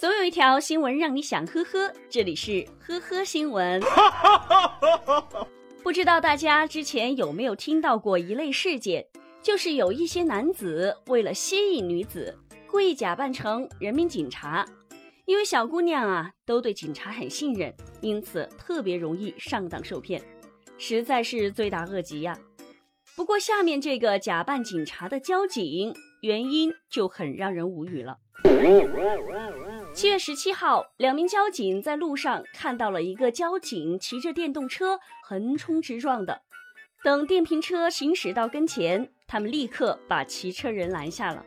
总有一条新闻让你想呵呵，这里是呵呵新闻。不知道大家之前有没有听到过一类事件，就是有一些男子为了吸引女子，故意假扮成人民警察，因为小姑娘啊都对警察很信任，因此特别容易上当受骗，实在是罪大恶极呀。不过下面这个假扮警察的交警，原因就很让人无语了。七月十七号，两名交警在路上看到了一个交警骑着电动车横冲直撞的。等电瓶车行驶到跟前，他们立刻把骑车人拦下了。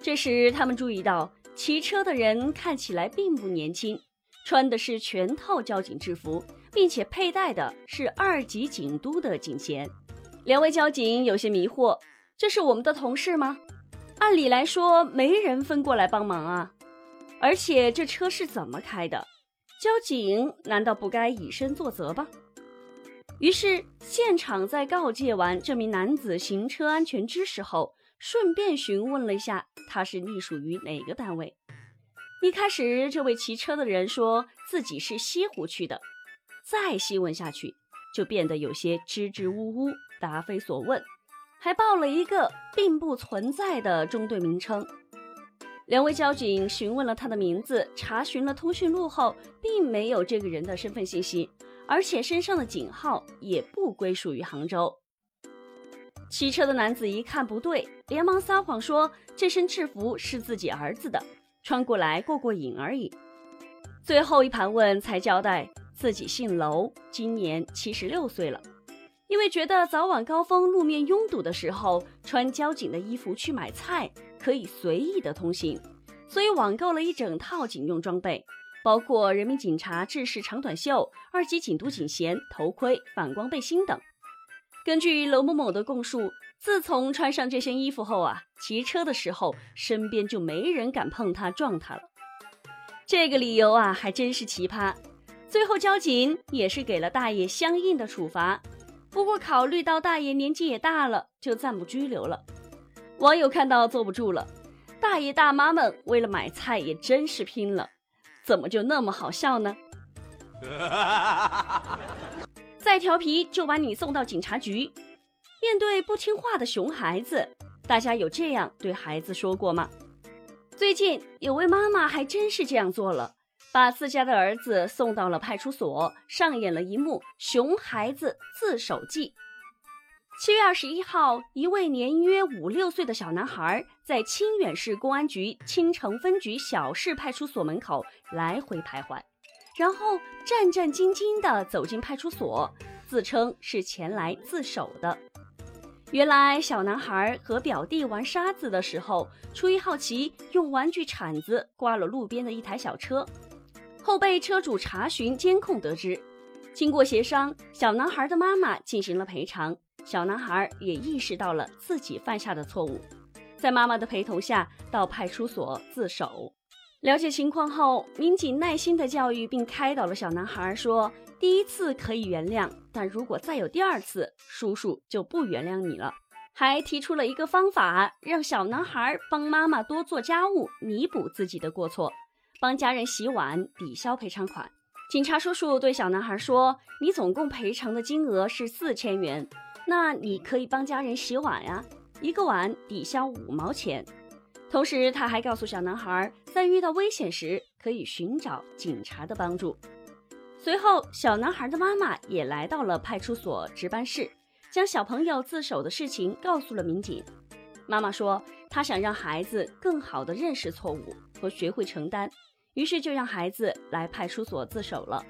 这时，他们注意到骑车的人看起来并不年轻，穿的是全套交警制服，并且佩戴的是二级警督的警衔。两位交警有些迷惑：“这是我们的同事吗？”按理来说，没人分过来帮忙啊。而且这车是怎么开的？交警难道不该以身作则吗？于是现场在告诫完这名男子行车安全知识后，顺便询问了一下他是隶属于哪个单位。一开始，这位骑车的人说自己是西湖区的，再细问下去，就变得有些支支吾吾、答非所问。还报了一个并不存在的中队名称。两位交警询问了他的名字，查询了通讯录后，并没有这个人的身份信息，而且身上的警号也不归属于杭州。骑车的男子一看不对，连忙撒谎说这身制服是自己儿子的，穿过来过过瘾而已。最后一盘问才交代自己姓娄，今年七十六岁了。因为觉得早晚高峰路面拥堵的时候，穿交警的衣服去买菜可以随意的通行，所以网购了一整套警用装备，包括人民警察制式长短袖、二级警督警衔、头盔、反光背心等。根据娄某某的供述，自从穿上这身衣服后啊，骑车的时候身边就没人敢碰他、撞他了。这个理由啊，还真是奇葩。最后交警也是给了大爷相应的处罚。不过考虑到大爷年纪也大了，就暂不拘留了。网友看到坐不住了，大爷大妈们为了买菜也真是拼了，怎么就那么好笑呢？再调皮就把你送到警察局。面对不听话的熊孩子，大家有这样对孩子说过吗？最近有位妈妈还真是这样做了。把自家的儿子送到了派出所，上演了一幕熊孩子自首记。七月二十一号，一位年约五六岁的小男孩在清远市公安局清城分局小市派出所门口来回徘徊，然后战战兢兢地走进派出所，自称是前来自首的。原来，小男孩和表弟玩沙子的时候，出于好奇，用玩具铲子刮了路边的一台小车。后被车主查询监控得知，经过协商，小男孩的妈妈进行了赔偿，小男孩也意识到了自己犯下的错误，在妈妈的陪同下到派出所自首。了解情况后，民警耐心的教育并开导了小男孩，说第一次可以原谅，但如果再有第二次，叔叔就不原谅你了。还提出了一个方法，让小男孩帮妈妈多做家务，弥补自己的过错。帮家人洗碗抵消赔偿款。警察叔叔对小男孩说：“你总共赔偿的金额是四千元，那你可以帮家人洗碗呀，一个碗抵消五毛钱。”同时，他还告诉小男孩，在遇到危险时可以寻找警察的帮助。随后，小男孩的妈妈也来到了派出所值班室，将小朋友自首的事情告诉了民警。妈妈说：“她想让孩子更好地认识错误和学会承担。”于是就让孩子来派出所自首了。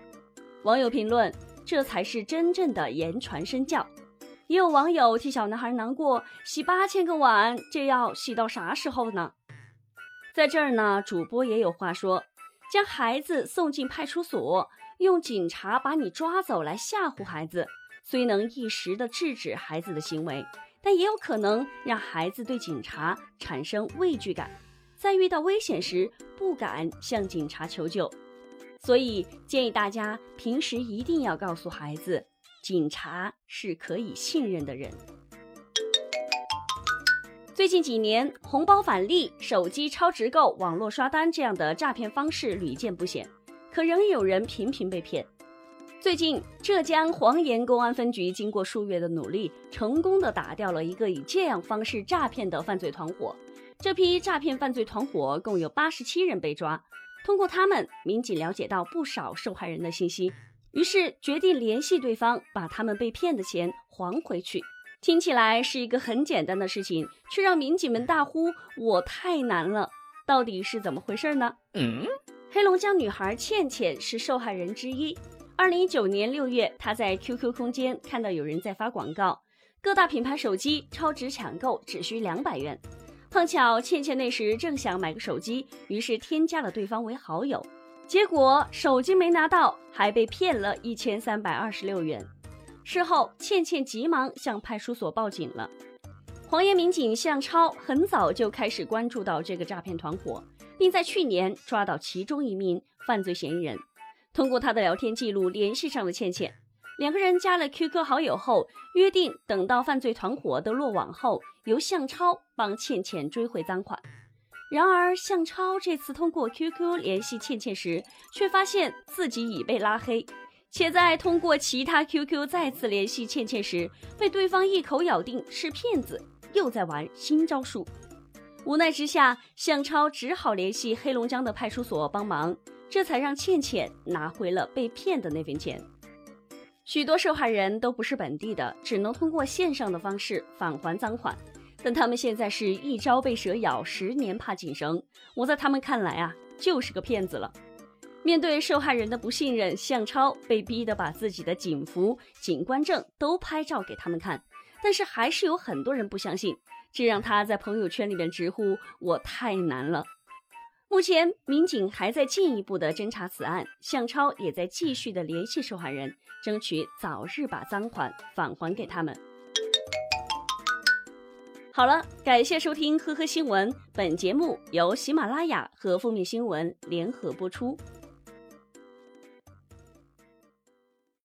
网友评论：“这才是真正的言传身教。”也有网友替小男孩难过：“洗八千个碗，这要洗到啥时候呢？”在这儿呢，主播也有话说：将孩子送进派出所，用警察把你抓走来吓唬孩子，虽能一时的制止孩子的行为，但也有可能让孩子对警察产生畏惧感。在遇到危险时，不敢向警察求救，所以建议大家平时一定要告诉孩子，警察是可以信任的人。最近几年，红包返利、手机超值购、网络刷单这样的诈骗方式屡见不鲜，可仍有人频频被骗。最近，浙江黄岩公安分局经过数月的努力，成功的打掉了一个以这样方式诈骗的犯罪团伙。这批诈骗犯罪团伙共有八十七人被抓。通过他们，民警了解到不少受害人的信息，于是决定联系对方，把他们被骗的钱还回去。听起来是一个很简单的事情，却让民警们大呼“我太难了”。到底是怎么回事呢？嗯，黑龙江女孩倩倩是受害人之一。二零一九年六月，她在 QQ 空间看到有人在发广告，各大品牌手机超值抢购只需两百元。碰巧倩倩那时正想买个手机，于是添加了对方为好友，结果手机没拿到，还被骗了一千三百二十六元。事后，倩倩急忙向派出所报警了。黄岩民警向超很早就开始关注到这个诈骗团伙，并在去年抓到其中一名犯罪嫌疑人。通过他的聊天记录联系上了倩倩，两个人加了 QQ 好友后，约定等到犯罪团伙都落网后，由向超帮倩倩追回赃款。然而，向超这次通过 QQ 联系倩倩时，却发现自己已被拉黑。且在通过其他 QQ 再次联系倩倩时，被对方一口咬定是骗子，又在玩新招数。无奈之下，向超只好联系黑龙江的派出所帮忙，这才让倩倩拿回了被骗的那份钱。许多受害人都不是本地的，只能通过线上的方式返还赃款，但他们现在是一朝被蛇咬，十年怕井绳。我在他们看来啊，就是个骗子了。面对受害人的不信任，向超被逼得把自己的警服、警官证都拍照给他们看，但是还是有很多人不相信，这让他在朋友圈里面直呼“我太难了”。目前，民警还在进一步的侦查此案，向超也在继续的联系受害人，争取早日把赃款返还给他们。好了，感谢收听《呵呵新闻》，本节目由喜马拉雅和封面新闻联合播出。